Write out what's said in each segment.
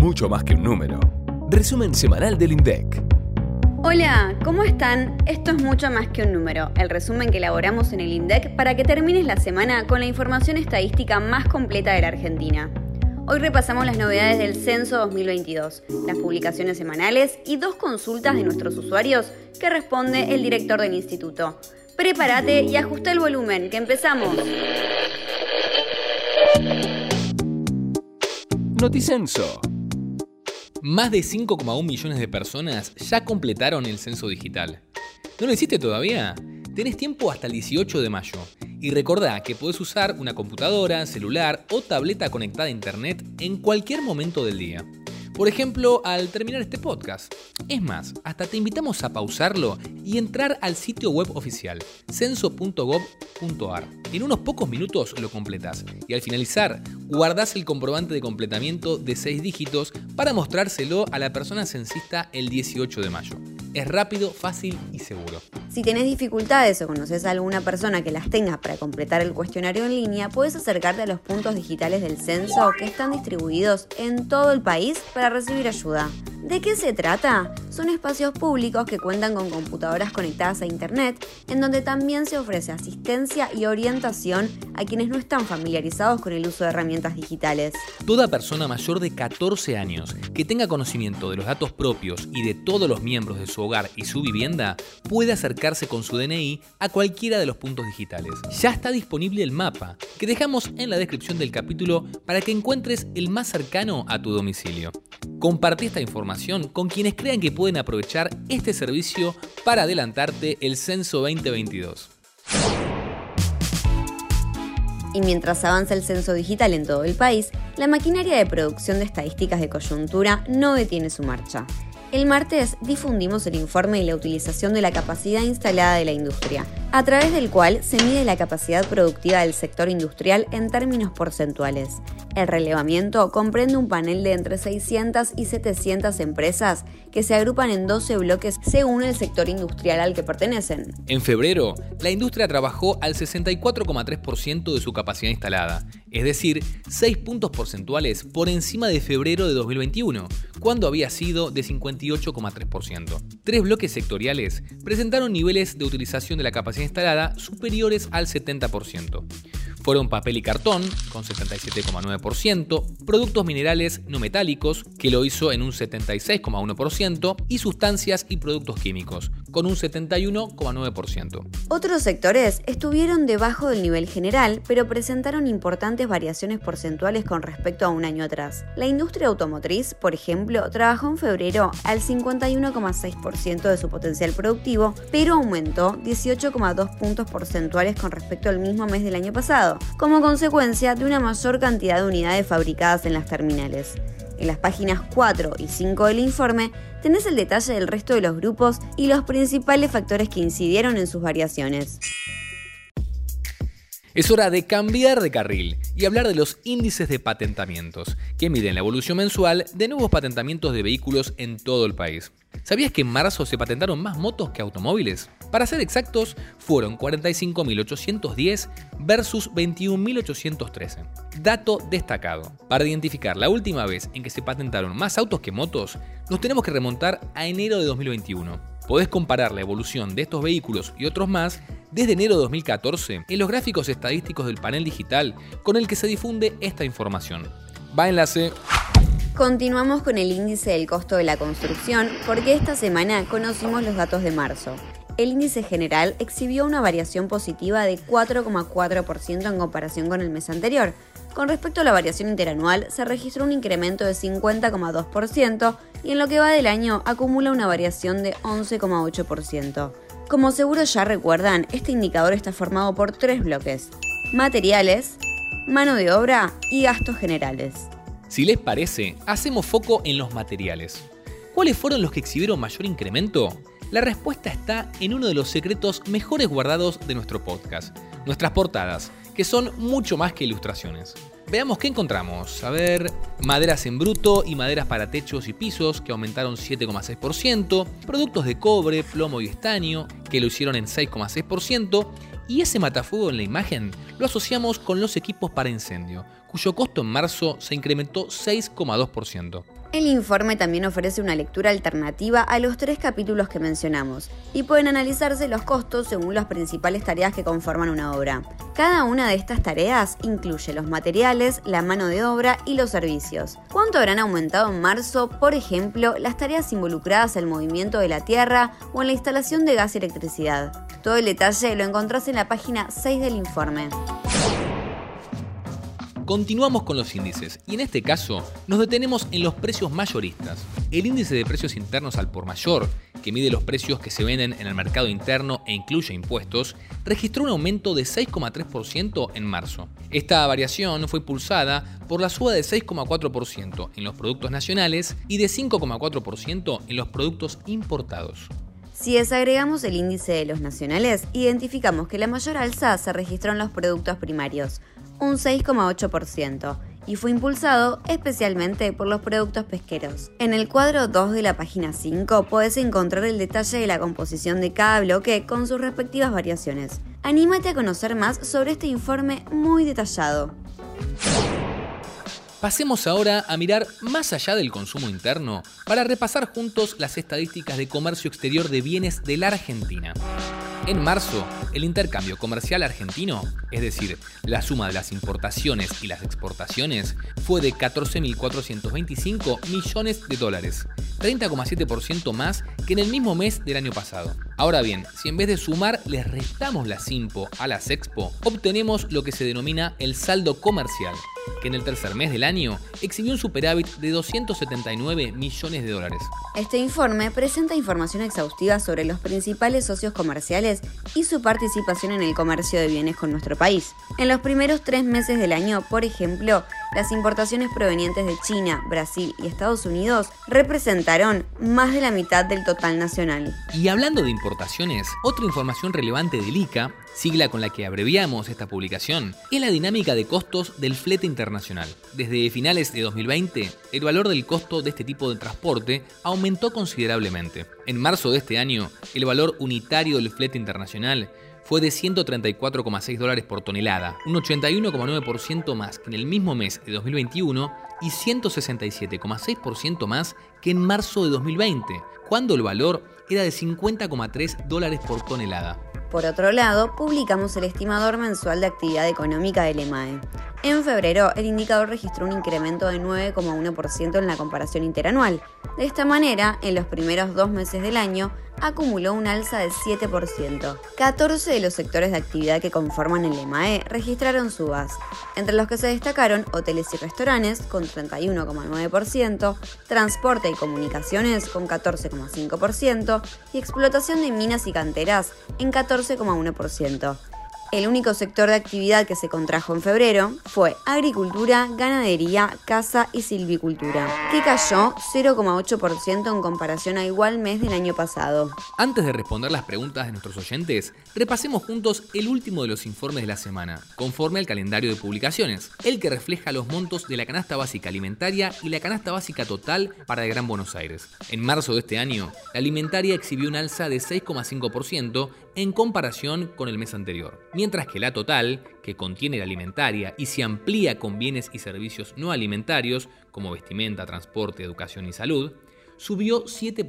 mucho más que un número. Resumen semanal del INDEC. Hola, ¿cómo están? Esto es mucho más que un número, el resumen que elaboramos en el INDEC para que termines la semana con la información estadística más completa de la Argentina. Hoy repasamos las novedades del Censo 2022, las publicaciones semanales y dos consultas de nuestros usuarios que responde el director del instituto. Prepárate y ajusta el volumen, que empezamos. Noticenso. Más de 5,1 millones de personas ya completaron el censo digital. ¿No lo hiciste todavía? Tenés tiempo hasta el 18 de mayo. Y recordá que podés usar una computadora, celular o tableta conectada a internet en cualquier momento del día. Por ejemplo, al terminar este podcast. Es más, hasta te invitamos a pausarlo y entrar al sitio web oficial, censo.gov.ar. En unos pocos minutos lo completas y al finalizar guardás el comprobante de completamiento de 6 dígitos para mostrárselo a la persona censista el 18 de mayo. Es rápido, fácil y seguro. Si tenés dificultades o conoces a alguna persona que las tenga para completar el cuestionario en línea, puedes acercarte a los puntos digitales del censo que están distribuidos en todo el país para recibir ayuda. ¿De qué se trata? Son espacios públicos que cuentan con computadoras conectadas a Internet, en donde también se ofrece asistencia y orientación a quienes no están familiarizados con el uso de herramientas digitales. Toda persona mayor de 14 años que tenga conocimiento de los datos propios y de todos los miembros de su hogar y su vivienda puede acercarse con su DNI a cualquiera de los puntos digitales. Ya está disponible el mapa, que dejamos en la descripción del capítulo para que encuentres el más cercano a tu domicilio. Compartí esta información con quienes crean que pueden aprovechar este servicio para adelantarte el censo 2022. Y mientras avanza el censo digital en todo el país, la maquinaria de producción de estadísticas de coyuntura no detiene su marcha. El martes difundimos el informe de la utilización de la capacidad instalada de la industria, a través del cual se mide la capacidad productiva del sector industrial en términos porcentuales. El relevamiento comprende un panel de entre 600 y 700 empresas que se agrupan en 12 bloques según el sector industrial al que pertenecen. En febrero, la industria trabajó al 64,3% de su capacidad instalada, es decir, 6 puntos porcentuales por encima de febrero de 2021, cuando había sido de 58,3%. Tres bloques sectoriales presentaron niveles de utilización de la capacidad instalada superiores al 70% fueron papel y cartón, con 77,9%, productos minerales no metálicos, que lo hizo en un 76,1%, y sustancias y productos químicos, con un 71,9%. Otros sectores estuvieron debajo del nivel general, pero presentaron importantes variaciones porcentuales con respecto a un año atrás. La industria automotriz, por ejemplo, trabajó en febrero al 51,6% de su potencial productivo, pero aumentó 18,2 puntos porcentuales con respecto al mismo mes del año pasado como consecuencia de una mayor cantidad de unidades fabricadas en las terminales. En las páginas 4 y 5 del informe tenés el detalle del resto de los grupos y los principales factores que incidieron en sus variaciones. Es hora de cambiar de carril y hablar de los índices de patentamientos, que miden la evolución mensual de nuevos patentamientos de vehículos en todo el país. ¿Sabías que en marzo se patentaron más motos que automóviles? Para ser exactos, fueron 45.810 versus 21.813. Dato destacado. Para identificar la última vez en que se patentaron más autos que motos, nos tenemos que remontar a enero de 2021. Podés comparar la evolución de estos vehículos y otros más desde enero de 2014 en los gráficos estadísticos del panel digital con el que se difunde esta información. Va enlace. Continuamos con el índice del costo de la construcción porque esta semana conocimos los datos de marzo. El índice general exhibió una variación positiva de 4,4% en comparación con el mes anterior. Con respecto a la variación interanual, se registró un incremento de 50,2% y en lo que va del año acumula una variación de 11,8%. Como seguro ya recuerdan, este indicador está formado por tres bloques. Materiales, mano de obra y gastos generales. Si les parece, hacemos foco en los materiales. ¿Cuáles fueron los que exhibieron mayor incremento? La respuesta está en uno de los secretos mejores guardados de nuestro podcast, nuestras portadas, que son mucho más que ilustraciones. Veamos qué encontramos. A ver, maderas en bruto y maderas para techos y pisos que aumentaron 7,6%, productos de cobre, plomo y estaño que lo hicieron en 6,6%, y ese matafuego en la imagen lo asociamos con los equipos para incendio, cuyo costo en marzo se incrementó 6,2%. El informe también ofrece una lectura alternativa a los tres capítulos que mencionamos y pueden analizarse los costos según las principales tareas que conforman una obra. Cada una de estas tareas incluye los materiales, la mano de obra y los servicios. ¿Cuánto habrán aumentado en marzo, por ejemplo, las tareas involucradas el movimiento de la Tierra o en la instalación de gas y electricidad? Todo el detalle lo encontrás en la página 6 del informe. Continuamos con los índices y en este caso nos detenemos en los precios mayoristas. El índice de precios internos al por mayor, que mide los precios que se venden en el mercado interno e incluye impuestos, registró un aumento de 6,3% en marzo. Esta variación fue impulsada por la suba de 6,4% en los productos nacionales y de 5,4% en los productos importados. Si desagregamos el índice de los nacionales, identificamos que la mayor alza se registró en los productos primarios, un 6,8%, y fue impulsado especialmente por los productos pesqueros. En el cuadro 2 de la página 5 puedes encontrar el detalle de la composición de cada bloque con sus respectivas variaciones. Anímate a conocer más sobre este informe muy detallado. Pasemos ahora a mirar más allá del consumo interno para repasar juntos las estadísticas de comercio exterior de bienes de la Argentina. En marzo, el intercambio comercial argentino, es decir, la suma de las importaciones y las exportaciones, fue de 14.425 millones de dólares, 30,7% más que en el mismo mes del año pasado. Ahora bien, si en vez de sumar les restamos la Simpo a las Expo, obtenemos lo que se denomina el saldo comercial, que en el tercer mes del año exhibió un superávit de 279 millones de dólares. Este informe presenta información exhaustiva sobre los principales socios comerciales y su participación en el comercio de bienes con nuestro país. En los primeros tres meses del año, por ejemplo, las importaciones provenientes de China, Brasil y Estados Unidos representaron más de la mitad del total nacional. Y hablando de importaciones, otra información relevante del ICA, sigla con la que abreviamos esta publicación, es la dinámica de costos del flete internacional. Desde finales de 2020, el valor del costo de este tipo de transporte aumentó considerablemente. En marzo de este año, el valor unitario del flete internacional fue de 134,6 dólares por tonelada, un 81,9% más que en el mismo mes de 2021 y 167,6% más que en marzo de 2020, cuando el valor era de 50,3 dólares por tonelada. Por otro lado, publicamos el estimador mensual de actividad económica del EMAE. En febrero, el indicador registró un incremento de 9,1% en la comparación interanual. De esta manera, en los primeros dos meses del año, acumuló un alza de 7%. 14 de los sectores de actividad que conforman el EMAE registraron subas, entre los que se destacaron hoteles y restaurantes con 31,9%, transporte y comunicaciones con 14,5% y explotación de minas y canteras en 14,1%. El único sector de actividad que se contrajo en febrero fue agricultura, ganadería, caza y silvicultura, que cayó 0,8% en comparación a igual mes del año pasado. Antes de responder las preguntas de nuestros oyentes, repasemos juntos el último de los informes de la semana, conforme al calendario de publicaciones, el que refleja los montos de la canasta básica alimentaria y la canasta básica total para el Gran Buenos Aires. En marzo de este año, la alimentaria exhibió un alza de 6,5% en comparación con el mes anterior mientras que la total, que contiene la alimentaria y se amplía con bienes y servicios no alimentarios, como vestimenta, transporte, educación y salud, subió 7%.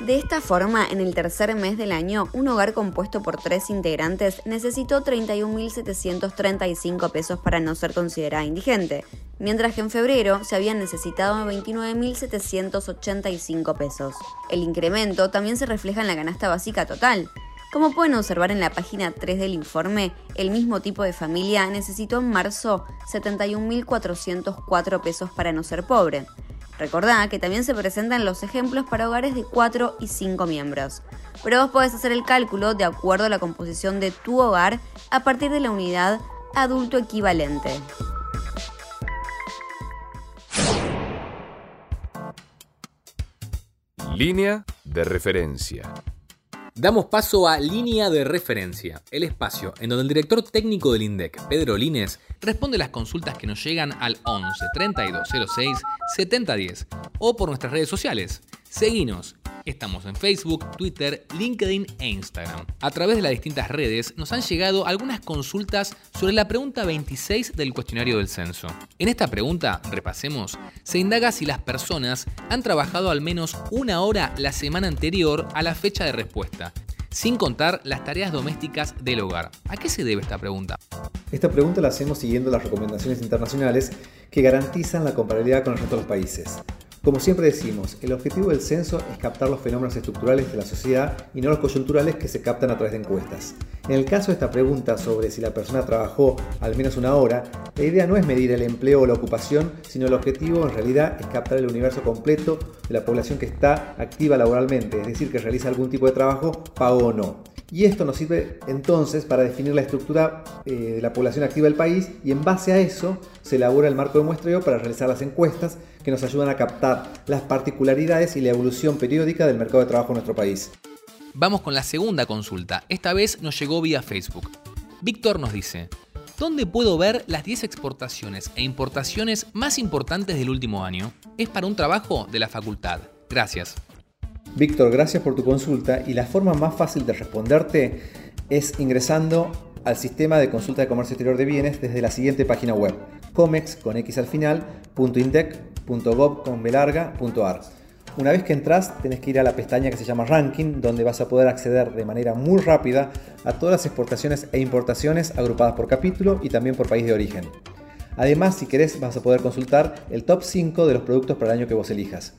De esta forma, en el tercer mes del año, un hogar compuesto por tres integrantes necesitó 31.735 pesos para no ser considerada indigente, mientras que en febrero se habían necesitado 29.785 pesos. El incremento también se refleja en la canasta básica total, como pueden observar en la página 3 del informe, el mismo tipo de familia necesitó en marzo 71.404 pesos para no ser pobre. Recordá que también se presentan los ejemplos para hogares de 4 y 5 miembros. Pero vos podés hacer el cálculo de acuerdo a la composición de tu hogar a partir de la unidad adulto equivalente. Línea de referencia. Damos paso a Línea de Referencia, el espacio en donde el director técnico del INDEC, Pedro Lines, responde las consultas que nos llegan al 11 3206 7010 o por nuestras redes sociales. Seguinos Estamos en Facebook, Twitter, LinkedIn e Instagram. A través de las distintas redes nos han llegado algunas consultas sobre la pregunta 26 del cuestionario del censo. En esta pregunta, repasemos, se indaga si las personas han trabajado al menos una hora la semana anterior a la fecha de respuesta, sin contar las tareas domésticas del hogar. ¿A qué se debe esta pregunta? Esta pregunta la hacemos siguiendo las recomendaciones internacionales que garantizan la comparabilidad con los países. Como siempre decimos, el objetivo del censo es captar los fenómenos estructurales de la sociedad y no los coyunturales que se captan a través de encuestas. En el caso de esta pregunta sobre si la persona trabajó al menos una hora, la idea no es medir el empleo o la ocupación, sino el objetivo en realidad es captar el universo completo de la población que está activa laboralmente, es decir, que realiza algún tipo de trabajo, pago o no. Y esto nos sirve entonces para definir la estructura eh, de la población activa del país y en base a eso se elabora el marco de muestreo para realizar las encuestas que nos ayudan a captar las particularidades y la evolución periódica del mercado de trabajo en nuestro país. Vamos con la segunda consulta. Esta vez nos llegó vía Facebook. Víctor nos dice, ¿dónde puedo ver las 10 exportaciones e importaciones más importantes del último año? Es para un trabajo de la facultad. Gracias. Víctor, gracias por tu consulta y la forma más fácil de responderte es ingresando al sistema de consulta de comercio exterior de bienes desde la siguiente página web, comex con x al final, Una vez que entras, tenés que ir a la pestaña que se llama Ranking, donde vas a poder acceder de manera muy rápida a todas las exportaciones e importaciones agrupadas por capítulo y también por país de origen. Además, si querés, vas a poder consultar el top 5 de los productos para el año que vos elijas.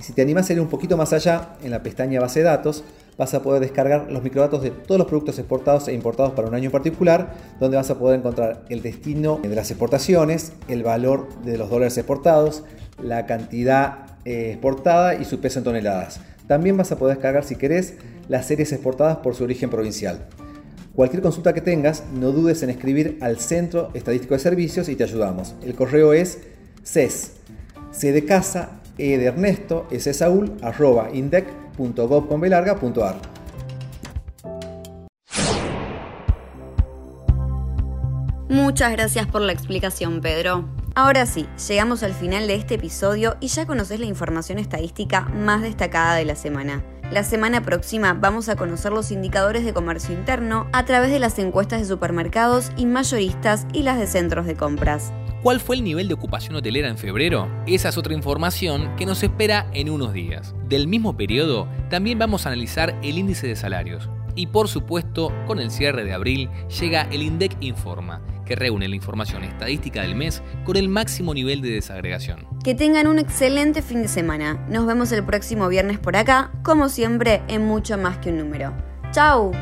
Si te animas a ir un poquito más allá, en la pestaña Base de datos, vas a poder descargar los microdatos de todos los productos exportados e importados para un año en particular, donde vas a poder encontrar el destino de las exportaciones, el valor de los dólares exportados, la cantidad eh, exportada y su peso en toneladas. También vas a poder descargar, si querés, las series exportadas por su origen provincial. Cualquier consulta que tengas, no dudes en escribir al Centro Estadístico de Servicios y te ayudamos. El correo es CES, de casa, e Ernesto, Saúl, arroba. Muchas gracias por la explicación, Pedro. Ahora sí, llegamos al final de este episodio y ya conoces la información estadística más destacada de la semana. La semana próxima vamos a conocer los indicadores de comercio interno a través de las encuestas de supermercados y mayoristas y las de centros de compras. ¿Cuál fue el nivel de ocupación hotelera en febrero? Esa es otra información que nos espera en unos días. Del mismo periodo, también vamos a analizar el índice de salarios. Y por supuesto, con el cierre de abril, llega el INDEC Informa, que reúne la información estadística del mes con el máximo nivel de desagregación. Que tengan un excelente fin de semana. Nos vemos el próximo viernes por acá, como siempre, en mucho más que un número. ¡Chao!